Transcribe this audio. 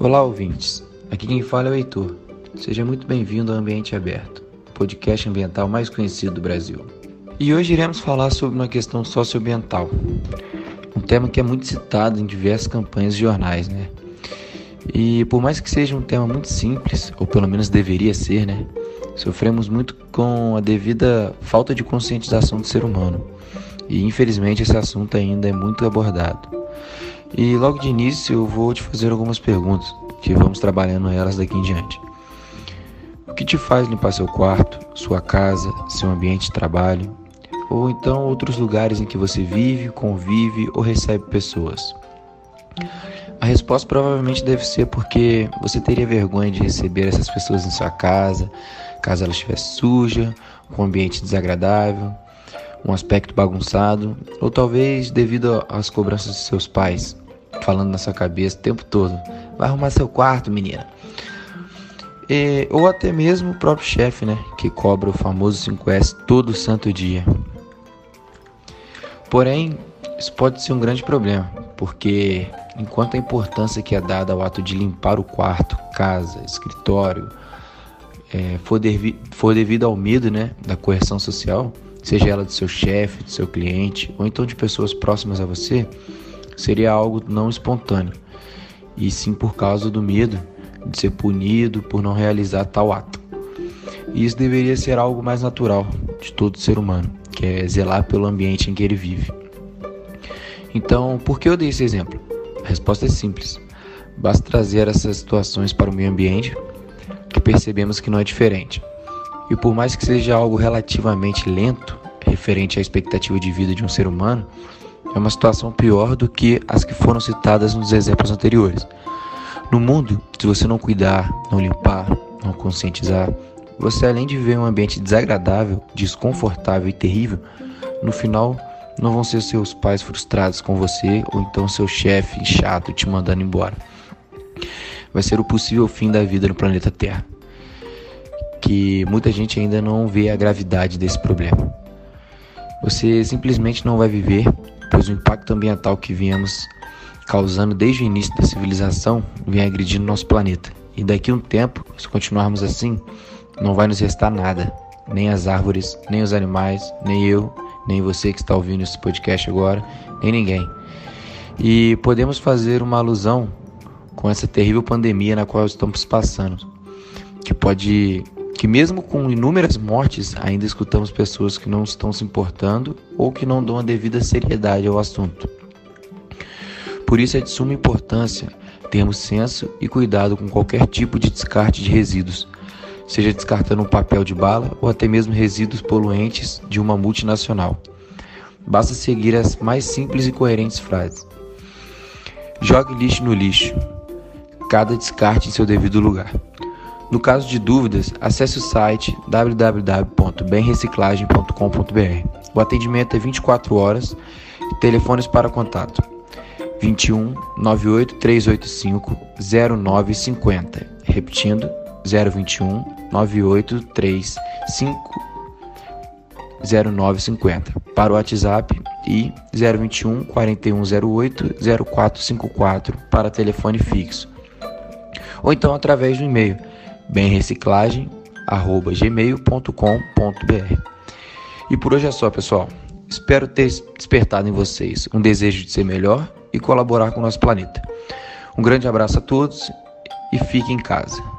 Olá, ouvintes. Aqui quem fala é o Heitor. Seja muito bem-vindo ao Ambiente Aberto, podcast ambiental mais conhecido do Brasil. E hoje iremos falar sobre uma questão socioambiental, um tema que é muito citado em diversas campanhas de jornais, né? E por mais que seja um tema muito simples, ou pelo menos deveria ser, né? Sofremos muito com a devida falta de conscientização do ser humano. E infelizmente esse assunto ainda é muito abordado. E logo de início eu vou te fazer algumas perguntas, que vamos trabalhando elas daqui em diante. O que te faz limpar seu quarto, sua casa, seu ambiente de trabalho, ou então outros lugares em que você vive, convive ou recebe pessoas? A resposta provavelmente deve ser porque você teria vergonha de receber essas pessoas em sua casa, caso ela estivesse suja, com um ambiente desagradável, um aspecto bagunçado, ou talvez devido às cobranças de seus pais, falando na sua cabeça o tempo todo: vai arrumar seu quarto, menina. E, ou até mesmo o próprio chefe, né, que cobra o famoso 5S todo santo dia. Porém, isso pode ser um grande problema, porque enquanto a importância que é dada ao ato de limpar o quarto, casa, escritório, é, for, devi for devido ao medo né, da correção social, seja ela do seu chefe, do seu cliente ou então de pessoas próximas a você, seria algo não espontâneo, e sim por causa do medo de ser punido por não realizar tal ato. E isso deveria ser algo mais natural de todo ser humano, que é zelar pelo ambiente em que ele vive. Então, por que eu dei esse exemplo? A resposta é simples. Basta trazer essas situações para o meio ambiente que percebemos que não é diferente. E por mais que seja algo relativamente lento, referente à expectativa de vida de um ser humano, é uma situação pior do que as que foram citadas nos exemplos anteriores. No mundo, se você não cuidar, não limpar, não conscientizar, você além de ver um ambiente desagradável, desconfortável e terrível, no final não vão ser seus pais frustrados com você ou então seu chefe chato te mandando embora. Vai ser o possível fim da vida no planeta Terra. Que muita gente ainda não vê a gravidade desse problema. Você simplesmente não vai viver, pois o impacto ambiental que viemos causando desde o início da civilização vem agredindo nosso planeta. E daqui a um tempo, se continuarmos assim, não vai nos restar nada, nem as árvores, nem os animais, nem eu, nem você que está ouvindo esse podcast agora, nem ninguém. E podemos fazer uma alusão com essa terrível pandemia na qual estamos passando, que pode que mesmo com inúmeras mortes, ainda escutamos pessoas que não estão se importando ou que não dão a devida seriedade ao assunto. Por isso é de suma importância termos senso e cuidado com qualquer tipo de descarte de resíduos, seja descartando um papel de bala ou até mesmo resíduos poluentes de uma multinacional. Basta seguir as mais simples e coerentes frases. Jogue lixo no lixo. Cada descarte em seu devido lugar. No caso de dúvidas, acesse o site www.bemreciclagem.com.br. O atendimento é 24 horas telefones para contato 21 98 385 0950. Repetindo, 021 98 35 0950. Para o WhatsApp e 021 4108 0454 para telefone fixo. Ou então através do e-mail bemreciclagem@gmail.com.br. E por hoje é só, pessoal. Espero ter despertado em vocês um desejo de ser melhor e colaborar com o nosso planeta. Um grande abraço a todos e fique em casa.